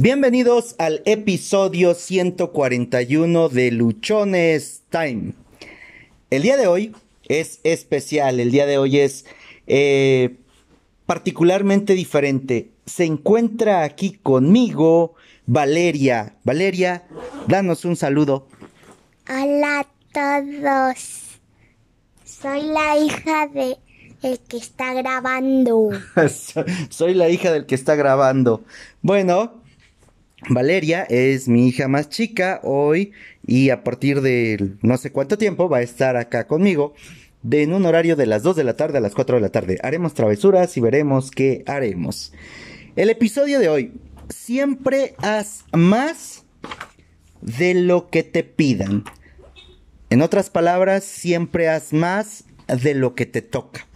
Bienvenidos al episodio 141 de Luchones Time. El día de hoy es especial, el día de hoy es eh, particularmente diferente. Se encuentra aquí conmigo Valeria. Valeria, danos un saludo. Hola a todos. Soy la hija de el que está grabando. Soy la hija del que está grabando. Bueno, Valeria es mi hija más chica hoy y a partir de no sé cuánto tiempo va a estar acá conmigo de en un horario de las 2 de la tarde a las 4 de la tarde. Haremos travesuras y veremos qué haremos. El episodio de hoy, siempre haz más de lo que te pidan. En otras palabras, siempre haz más de lo que te toca.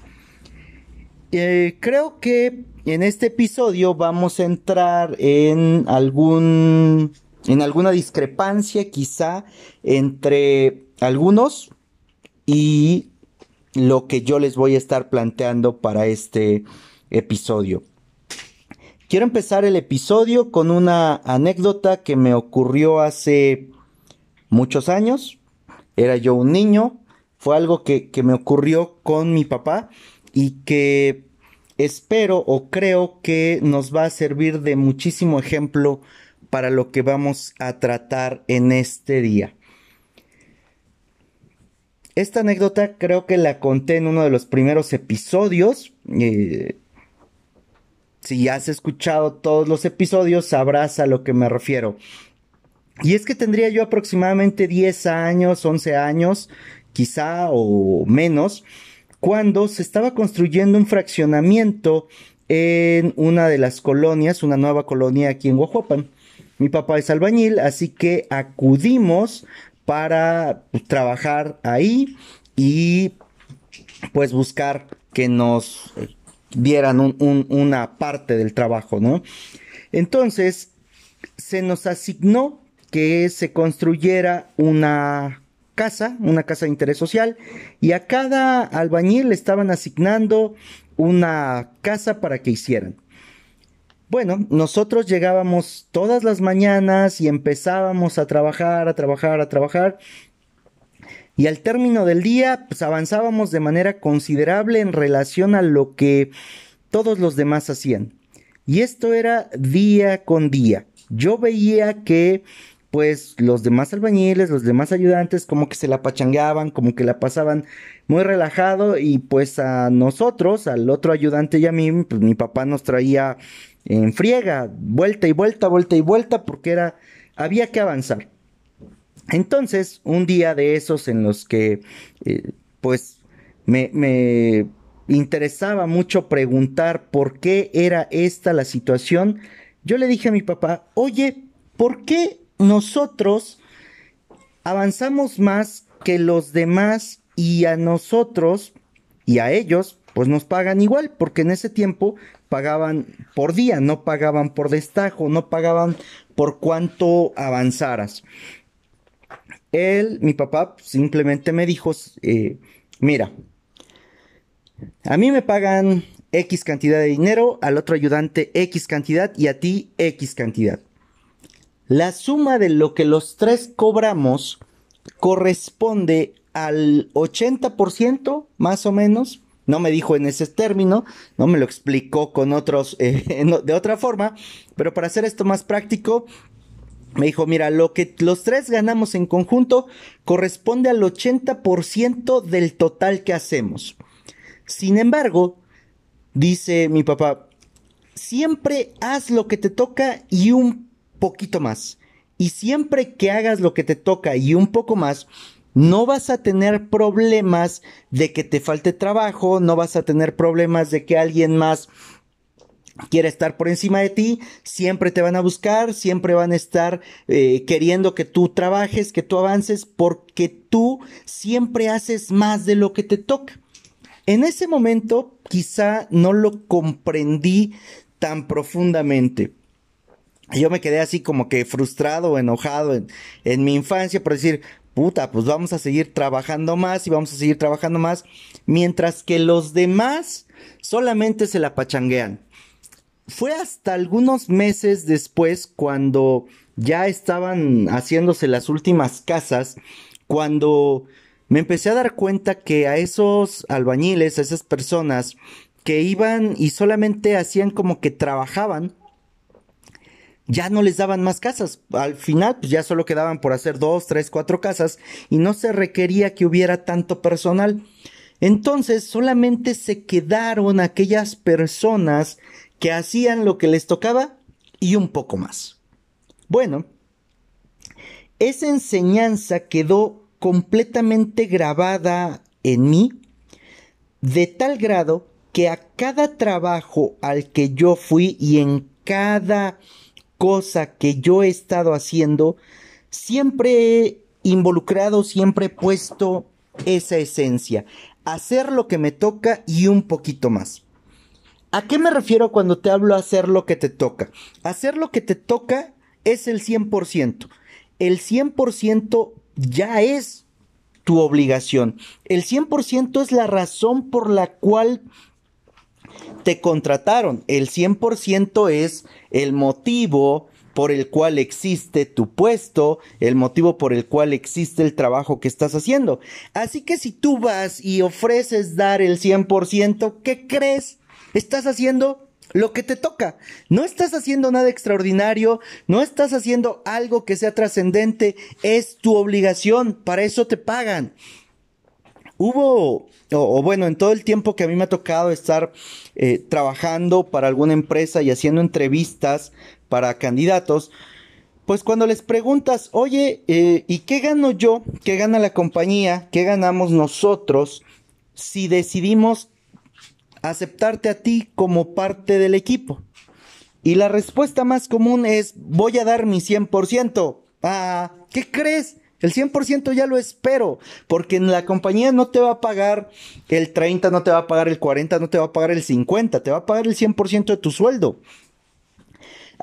Eh, creo que en este episodio vamos a entrar en algún en alguna discrepancia quizá entre algunos y lo que yo les voy a estar planteando para este episodio. Quiero empezar el episodio con una anécdota que me ocurrió hace muchos años. Era yo un niño. Fue algo que, que me ocurrió con mi papá y que espero o creo que nos va a servir de muchísimo ejemplo para lo que vamos a tratar en este día. Esta anécdota creo que la conté en uno de los primeros episodios. Eh, si has escuchado todos los episodios, sabrás a lo que me refiero. Y es que tendría yo aproximadamente 10 años, 11 años, quizá o menos, cuando se estaba construyendo un fraccionamiento en una de las colonias, una nueva colonia aquí en Guajuapan. Mi papá es albañil, así que acudimos para pues, trabajar ahí y pues buscar que nos dieran una parte del trabajo, ¿no? Entonces, se nos asignó que se construyera una casa, una casa de interés social, y a cada albañil le estaban asignando una casa para que hicieran. Bueno, nosotros llegábamos todas las mañanas y empezábamos a trabajar, a trabajar, a trabajar. Y al término del día, pues avanzábamos de manera considerable en relación a lo que todos los demás hacían. Y esto era día con día. Yo veía que pues los demás albañiles, los demás ayudantes, como que se la pachangueaban, como que la pasaban muy relajado y pues a nosotros, al otro ayudante y a mí, pues mi papá nos traía en friega, vuelta y vuelta, vuelta y vuelta, porque era, había que avanzar. Entonces, un día de esos en los que, eh, pues, me, me interesaba mucho preguntar por qué era esta la situación, yo le dije a mi papá, oye, ¿por qué nosotros avanzamos más que los demás y a nosotros y a ellos pues nos pagan igual, porque en ese tiempo pagaban por día, no pagaban por destajo, no pagaban por cuánto avanzaras. Él, mi papá, simplemente me dijo, eh, mira, a mí me pagan X cantidad de dinero, al otro ayudante X cantidad y a ti X cantidad. La suma de lo que los tres cobramos corresponde al 80% más o menos. No me dijo en ese término, no me lo explicó con otros eh, de otra forma, pero para hacer esto más práctico, me dijo, mira, lo que los tres ganamos en conjunto corresponde al 80% del total que hacemos. Sin embargo, dice mi papá, siempre haz lo que te toca y un poquito más. Y siempre que hagas lo que te toca y un poco más, no vas a tener problemas de que te falte trabajo, no vas a tener problemas de que alguien más quiera estar por encima de ti, siempre te van a buscar, siempre van a estar eh, queriendo que tú trabajes, que tú avances, porque tú siempre haces más de lo que te toca. En ese momento quizá no lo comprendí tan profundamente yo me quedé así como que frustrado, enojado en, en mi infancia por decir, puta, pues vamos a seguir trabajando más y vamos a seguir trabajando más, mientras que los demás solamente se la pachanguean. fue hasta algunos meses después cuando ya estaban haciéndose las últimas casas, cuando me empecé a dar cuenta que a esos albañiles, a esas personas que iban y solamente hacían como que trabajaban, ya no les daban más casas. Al final, pues ya solo quedaban por hacer dos, tres, cuatro casas y no se requería que hubiera tanto personal. Entonces solamente se quedaron aquellas personas que hacían lo que les tocaba y un poco más. Bueno, esa enseñanza quedó completamente grabada en mí de tal grado que a cada trabajo al que yo fui y en cada cosa que yo he estado haciendo, siempre he involucrado, siempre he puesto esa esencia, hacer lo que me toca y un poquito más. ¿A qué me refiero cuando te hablo hacer lo que te toca? Hacer lo que te toca es el 100%. El 100% ya es tu obligación. El 100% es la razón por la cual te contrataron. El 100% es el motivo por el cual existe tu puesto, el motivo por el cual existe el trabajo que estás haciendo. Así que si tú vas y ofreces dar el 100%, ¿qué crees? Estás haciendo lo que te toca. No estás haciendo nada extraordinario, no estás haciendo algo que sea trascendente, es tu obligación, para eso te pagan. Hubo, o, bueno, en todo el tiempo que a mí me ha tocado estar eh, trabajando para alguna empresa y haciendo entrevistas para candidatos, pues cuando les preguntas, oye, eh, ¿y qué gano yo? ¿Qué gana la compañía? ¿Qué ganamos nosotros si decidimos aceptarte a ti como parte del equipo? Y la respuesta más común es, voy a dar mi 100%. Ah, ¿qué crees? El 100% ya lo espero, porque la compañía no te va a pagar el 30, no te va a pagar el 40, no te va a pagar el 50, te va a pagar el 100% de tu sueldo.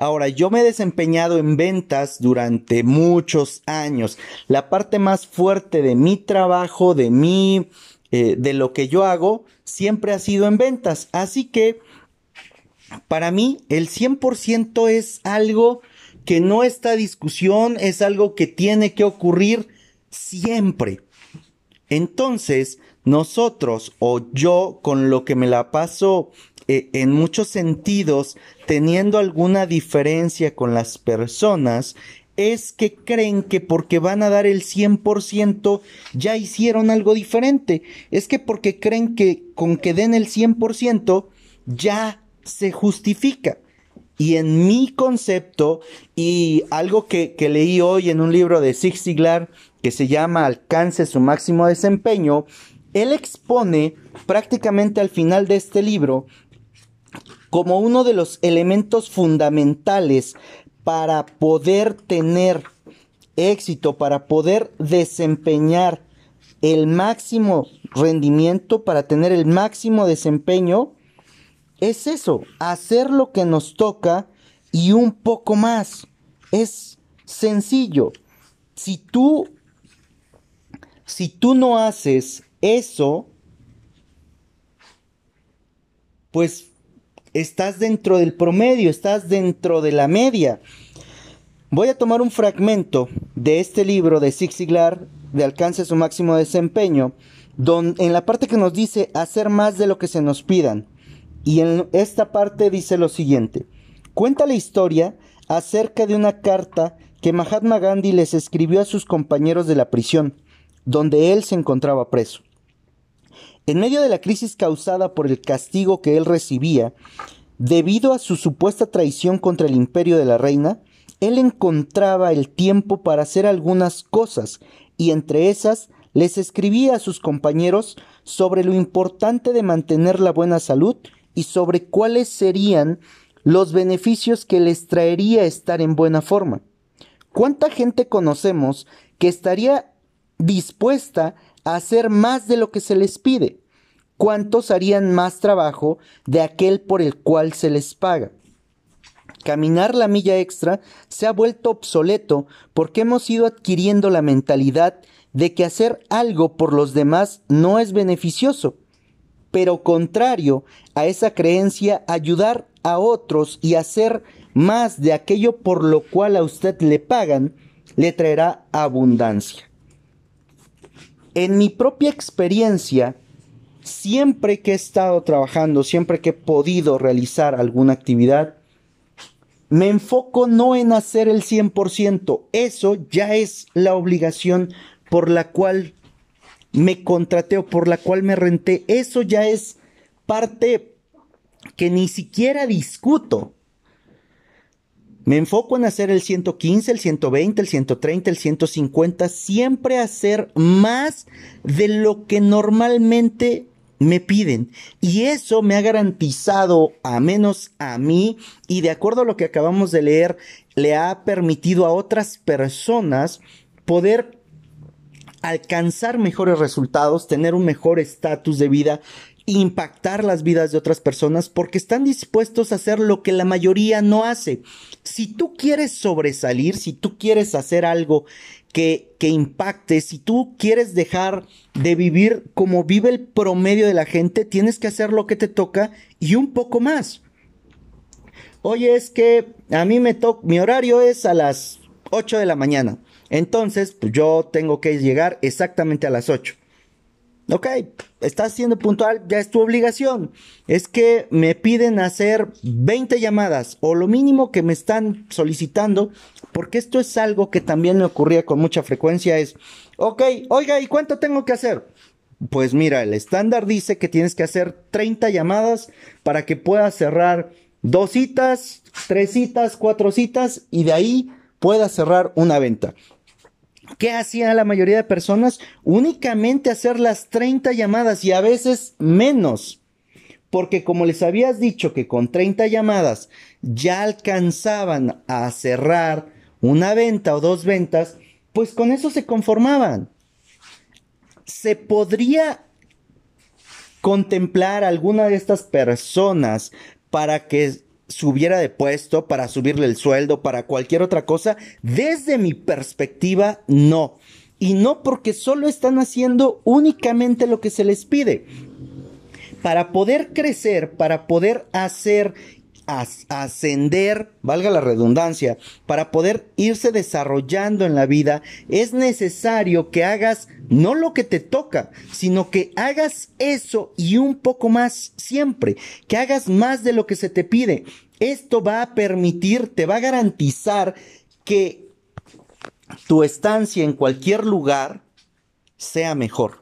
Ahora, yo me he desempeñado en ventas durante muchos años. La parte más fuerte de mi trabajo, de mi, eh, de lo que yo hago, siempre ha sido en ventas. Así que, para mí, el 100% es algo que no está discusión, es algo que tiene que ocurrir siempre. Entonces, nosotros o yo con lo que me la paso eh, en muchos sentidos teniendo alguna diferencia con las personas es que creen que porque van a dar el 100% ya hicieron algo diferente. Es que porque creen que con que den el 100% ya se justifica. Y en mi concepto, y algo que, leí hoy en un libro de Zig Ziglar que se llama Alcance su máximo desempeño, él expone prácticamente al final de este libro como uno de los elementos fundamentales para poder tener éxito, para poder desempeñar el máximo rendimiento, para tener el máximo desempeño, es eso, hacer lo que nos toca y un poco más. Es sencillo. Si tú, si tú no haces eso, pues estás dentro del promedio, estás dentro de la media. Voy a tomar un fragmento de este libro de Zig Ziglar, de alcance a su máximo desempeño, donde, en la parte que nos dice hacer más de lo que se nos pidan. Y en esta parte dice lo siguiente. Cuenta la historia acerca de una carta que Mahatma Gandhi les escribió a sus compañeros de la prisión, donde él se encontraba preso. En medio de la crisis causada por el castigo que él recibía, debido a su supuesta traición contra el imperio de la reina, él encontraba el tiempo para hacer algunas cosas, y entre esas les escribía a sus compañeros sobre lo importante de mantener la buena salud y sobre cuáles serían los beneficios que les traería estar en buena forma. ¿Cuánta gente conocemos que estaría dispuesta a hacer más de lo que se les pide? ¿Cuántos harían más trabajo de aquel por el cual se les paga? Caminar la milla extra se ha vuelto obsoleto porque hemos ido adquiriendo la mentalidad de que hacer algo por los demás no es beneficioso pero contrario a esa creencia, ayudar a otros y hacer más de aquello por lo cual a usted le pagan, le traerá abundancia. En mi propia experiencia, siempre que he estado trabajando, siempre que he podido realizar alguna actividad, me enfoco no en hacer el 100%, eso ya es la obligación por la cual me contraté por la cual me renté, eso ya es parte que ni siquiera discuto. Me enfoco en hacer el 115, el 120, el 130, el 150, siempre hacer más de lo que normalmente me piden. Y eso me ha garantizado, a menos a mí, y de acuerdo a lo que acabamos de leer, le ha permitido a otras personas poder alcanzar mejores resultados, tener un mejor estatus de vida, impactar las vidas de otras personas porque están dispuestos a hacer lo que la mayoría no hace. Si tú quieres sobresalir, si tú quieres hacer algo que, que impacte, si tú quieres dejar de vivir como vive el promedio de la gente, tienes que hacer lo que te toca y un poco más. Oye, es que a mí me toca, mi horario es a las 8 de la mañana. Entonces, pues yo tengo que llegar exactamente a las 8. Ok, estás siendo puntual, ya es tu obligación. Es que me piden hacer 20 llamadas o lo mínimo que me están solicitando, porque esto es algo que también me ocurría con mucha frecuencia, es, ok, oiga, ¿y cuánto tengo que hacer? Pues mira, el estándar dice que tienes que hacer 30 llamadas para que puedas cerrar dos citas, tres citas, cuatro citas y de ahí puedas cerrar una venta. ¿Qué hacía la mayoría de personas? Únicamente hacer las 30 llamadas y a veces menos. Porque como les habías dicho que con 30 llamadas ya alcanzaban a cerrar una venta o dos ventas, pues con eso se conformaban. Se podría contemplar alguna de estas personas para que subiera de puesto, para subirle el sueldo, para cualquier otra cosa, desde mi perspectiva, no. Y no porque solo están haciendo únicamente lo que se les pide. Para poder crecer, para poder hacer ascender, valga la redundancia, para poder irse desarrollando en la vida, es necesario que hagas no lo que te toca, sino que hagas eso y un poco más siempre, que hagas más de lo que se te pide. Esto va a permitir, te va a garantizar que tu estancia en cualquier lugar sea mejor.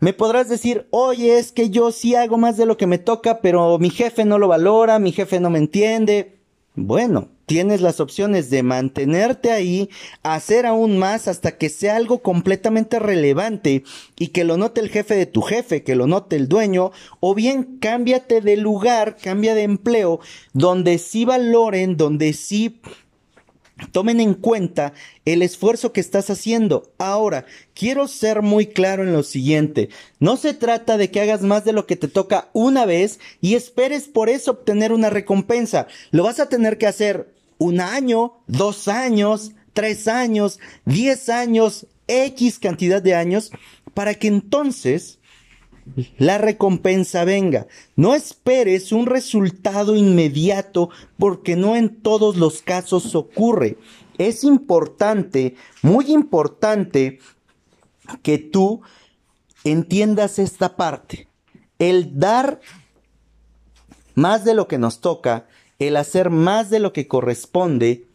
Me podrás decir, oye, es que yo sí hago más de lo que me toca, pero mi jefe no lo valora, mi jefe no me entiende. Bueno, tienes las opciones de mantenerte ahí, hacer aún más hasta que sea algo completamente relevante y que lo note el jefe de tu jefe, que lo note el dueño, o bien cámbiate de lugar, cambia de empleo, donde sí valoren, donde sí Tomen en cuenta el esfuerzo que estás haciendo. Ahora, quiero ser muy claro en lo siguiente. No se trata de que hagas más de lo que te toca una vez y esperes por eso obtener una recompensa. Lo vas a tener que hacer un año, dos años, tres años, diez años, X cantidad de años, para que entonces la recompensa venga. No esperes un resultado inmediato porque no en todos los casos ocurre. Es importante, muy importante, que tú entiendas esta parte. El dar más de lo que nos toca, el hacer más de lo que corresponde,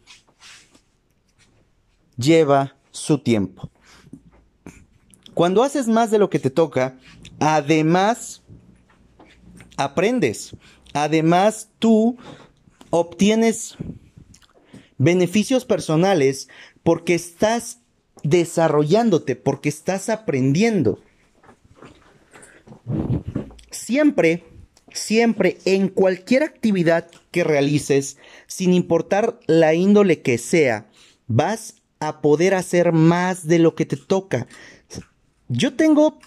lleva su tiempo. Cuando haces más de lo que te toca, Además, aprendes. Además, tú obtienes beneficios personales porque estás desarrollándote, porque estás aprendiendo. Siempre, siempre, en cualquier actividad que realices, sin importar la índole que sea, vas a poder hacer más de lo que te toca. Yo tengo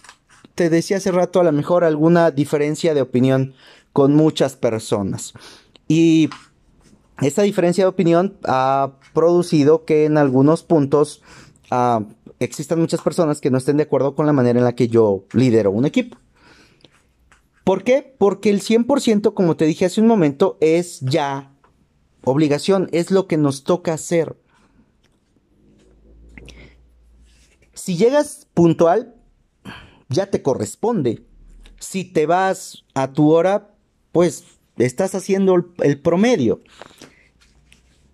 te decía hace rato a lo mejor alguna diferencia de opinión con muchas personas. Y esa diferencia de opinión ha producido que en algunos puntos ah, existan muchas personas que no estén de acuerdo con la manera en la que yo lidero un equipo. ¿Por qué? Porque el 100%, como te dije hace un momento, es ya obligación, es lo que nos toca hacer. Si llegas puntual, ya te corresponde. Si te vas a tu hora, pues estás haciendo el, promedio.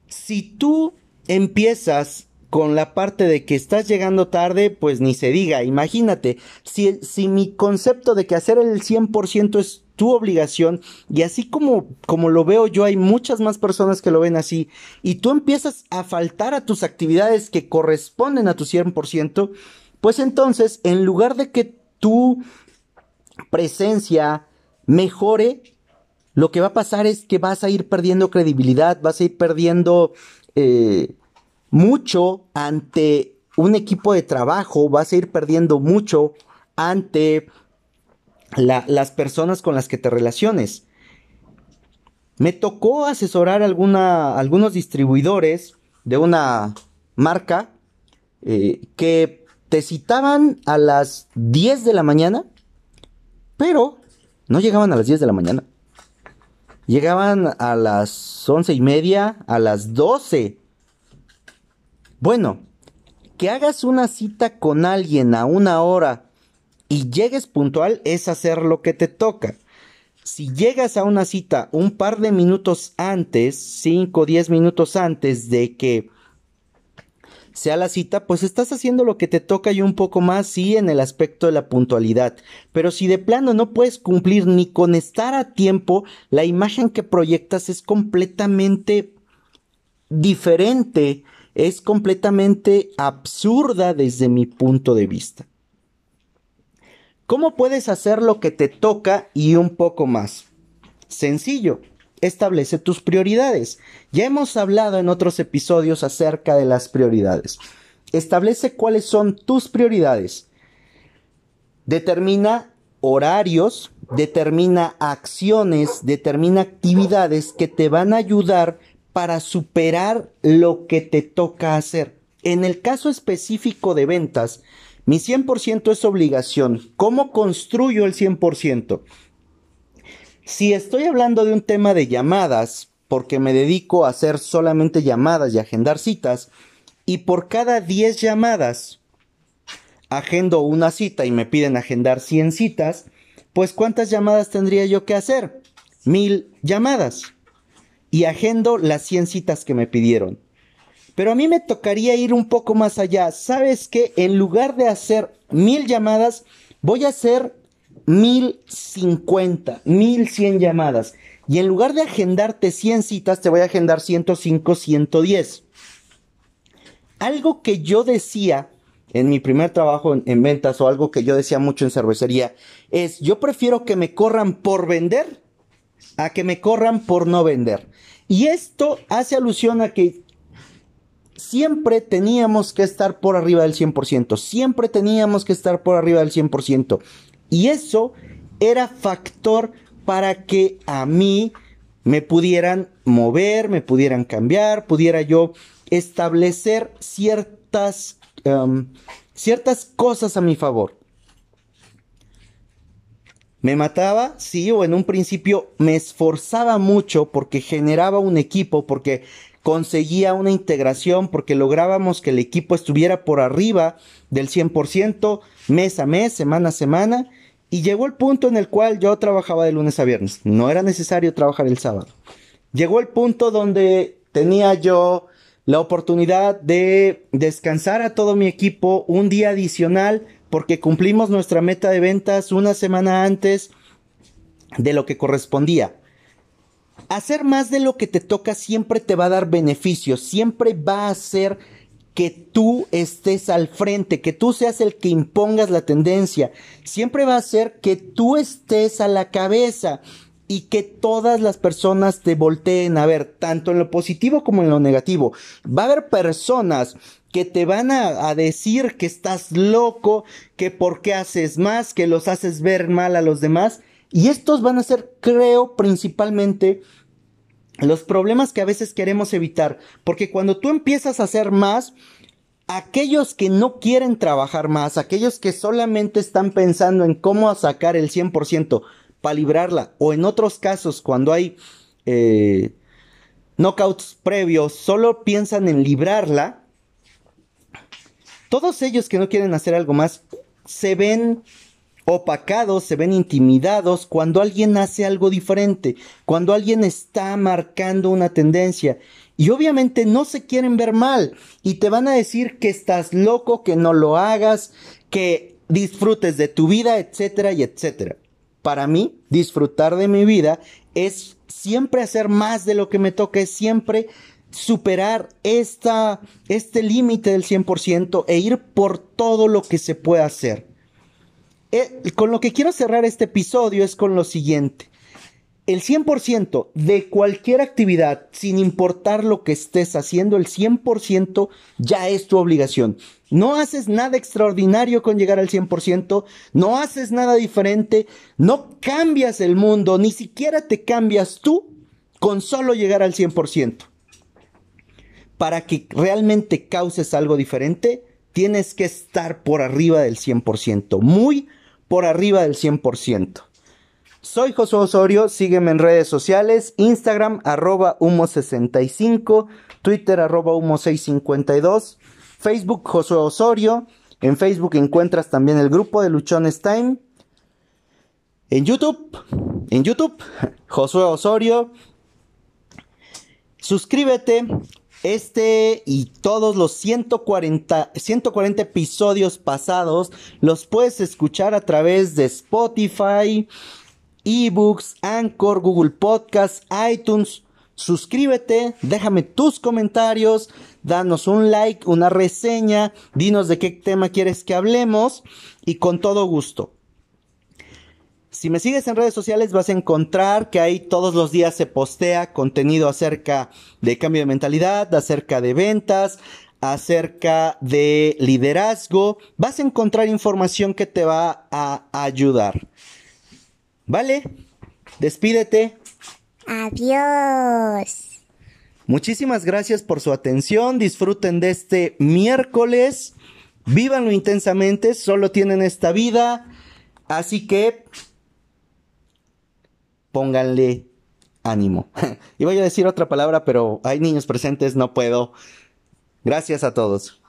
Si tú empiezas con la parte de que estás llegando tarde, pues ni se diga. Imagínate, si, si mi concepto de que hacer el 100% es tu obligación, y así como, como lo veo yo, hay muchas más personas que lo ven así, y tú empiezas a faltar a tus actividades que corresponden a tu 100%, pues entonces, en lugar de que tu presencia mejore, lo que va a pasar es que vas a ir perdiendo credibilidad, vas a ir perdiendo eh, mucho ante un equipo de trabajo, vas a ir perdiendo mucho ante las personas con las que te relaciones. Me tocó asesorar alguna, algunos distribuidores de una marca eh, que te citaban a las 10 de la mañana, pero no llegaban a las 10 de la mañana. Llegaban a las once y media, a las 12 bueno, que hagas una cita con alguien a una hora y llegues puntual es hacer lo que te toca. Si llegas a una cita un par de minutos antes, 5 o 10 minutos antes de que sea la cita, pues estás haciendo lo que te toca y un poco más, sí, en el aspecto de la puntualidad. Pero si de plano no puedes cumplir ni con estar a tiempo, la imagen que proyectas es completamente diferente es completamente absurda desde mi punto de vista. ¿Cómo puedes hacer lo que te toca y un poco más? Sencillo, establece tus prioridades. Ya hemos hablado en otros episodios acerca de las prioridades. Establece cuáles son tus prioridades. Determina horarios, determina acciones, determina actividades que te van a ayudar para superar lo que te toca hacer. En el caso específico de ventas, mi 100% es obligación. ¿Cómo construyo el 100%? Si estoy hablando de un tema de llamadas, porque me dedico a hacer solamente llamadas y agendar citas, y por cada 10 llamadas agendo una cita y me piden agendar 100 citas, pues ¿cuántas llamadas tendría yo que hacer? Mil llamadas y agendo las 100 citas que me pidieron. Pero a mí me tocaría ir un poco más allá. ¿Sabes qué? En lugar de hacer mil llamadas, voy a hacer mil cincuenta, mil cien llamadas. Y en lugar de agendarte 100 citas, te voy a agendar 105, 110. Algo que yo decía en mi primer trabajo en, en ventas o algo que yo decía mucho en cervecería es yo prefiero que me corran por vender a que me corran por no vender. Y esto hace alusión a que siempre teníamos que estar por arriba del 100%, siempre teníamos que estar por arriba del 100%. Y eso era factor para que a mí me pudieran mover, me pudieran cambiar, pudiera yo establecer ciertas, um, ciertas cosas a mi favor. Me mataba, sí, o en un principio me esforzaba mucho porque generaba un equipo, porque conseguía una integración, porque lográbamos que el equipo estuviera por arriba del 100%, mes a mes, semana a semana, y llegó el punto en el cual yo trabajaba de lunes a viernes, no era necesario trabajar el sábado. Llegó el punto donde tenía yo la oportunidad de descansar a todo mi equipo un día adicional porque cumplimos nuestra meta de ventas una semana antes de lo que correspondía. Hacer más de lo que te toca siempre te va a dar beneficios, siempre va a hacer que tú estés al frente, que tú seas el que impongas la tendencia, siempre va a hacer que tú estés a la cabeza y que todas las personas te volteen a ver, tanto en lo positivo como en lo negativo. Va a haber personas que te van a, decir que estás loco, que por qué haces más, que los haces ver mal a los demás. Y estos van a ser, creo, principalmente los problemas que a veces queremos evitar. Porque cuando tú empiezas a hacer más, aquellos que no quieren trabajar más, aquellos que solamente están pensando en cómo sacar el 100%, para librarla. O en otros casos, cuando hay eh, knockouts previos, solo piensan en librarla. Todos ellos que no quieren hacer algo más se ven opacados, se ven intimidados cuando alguien hace algo diferente, cuando alguien está marcando una tendencia. Y obviamente no se quieren ver mal y te van a decir que estás loco, que no lo hagas, que disfrutes de tu vida, etcétera y etcétera. Para mí, disfrutar de mi vida es siempre hacer más de lo que me toque, siempre superar esta, este límite del 100% e ir por todo lo que se pueda hacer. Eh, con lo que quiero cerrar este episodio es con lo siguiente. El 100% de cualquier actividad, sin importar lo que estés haciendo, el 100% ya es tu obligación. No haces nada extraordinario con llegar al 100%, no haces nada diferente, no cambias el mundo, ni siquiera te cambias tú con solo llegar al 100%. Para que realmente causes algo diferente, tienes que estar por arriba del 100%, muy por arriba del 100%. Soy Josué Osorio, sígueme en redes sociales, Instagram arroba humo65, Twitter arroba humo652, Facebook Josué Osorio, en Facebook encuentras también el grupo de Luchones Time, en YouTube, en YouTube, Josué Osorio, suscríbete, este y todos los 140, 140 episodios pasados los puedes escuchar a través de Spotify, eBooks, Anchor, Google Podcasts, iTunes. Suscríbete, déjame tus comentarios, danos un like, una reseña, dinos de qué tema quieres que hablemos y con todo gusto. Si me sigues en redes sociales vas a encontrar que ahí todos los días se postea contenido acerca de cambio de mentalidad, acerca de ventas, acerca de liderazgo. Vas a encontrar información que te va a ayudar. ¿Vale? Despídete. Adiós. Muchísimas gracias por su atención. Disfruten de este miércoles. Vívanlo intensamente. Solo tienen esta vida. Así que pónganle ánimo. y voy a decir otra palabra, pero hay niños presentes, no puedo. Gracias a todos.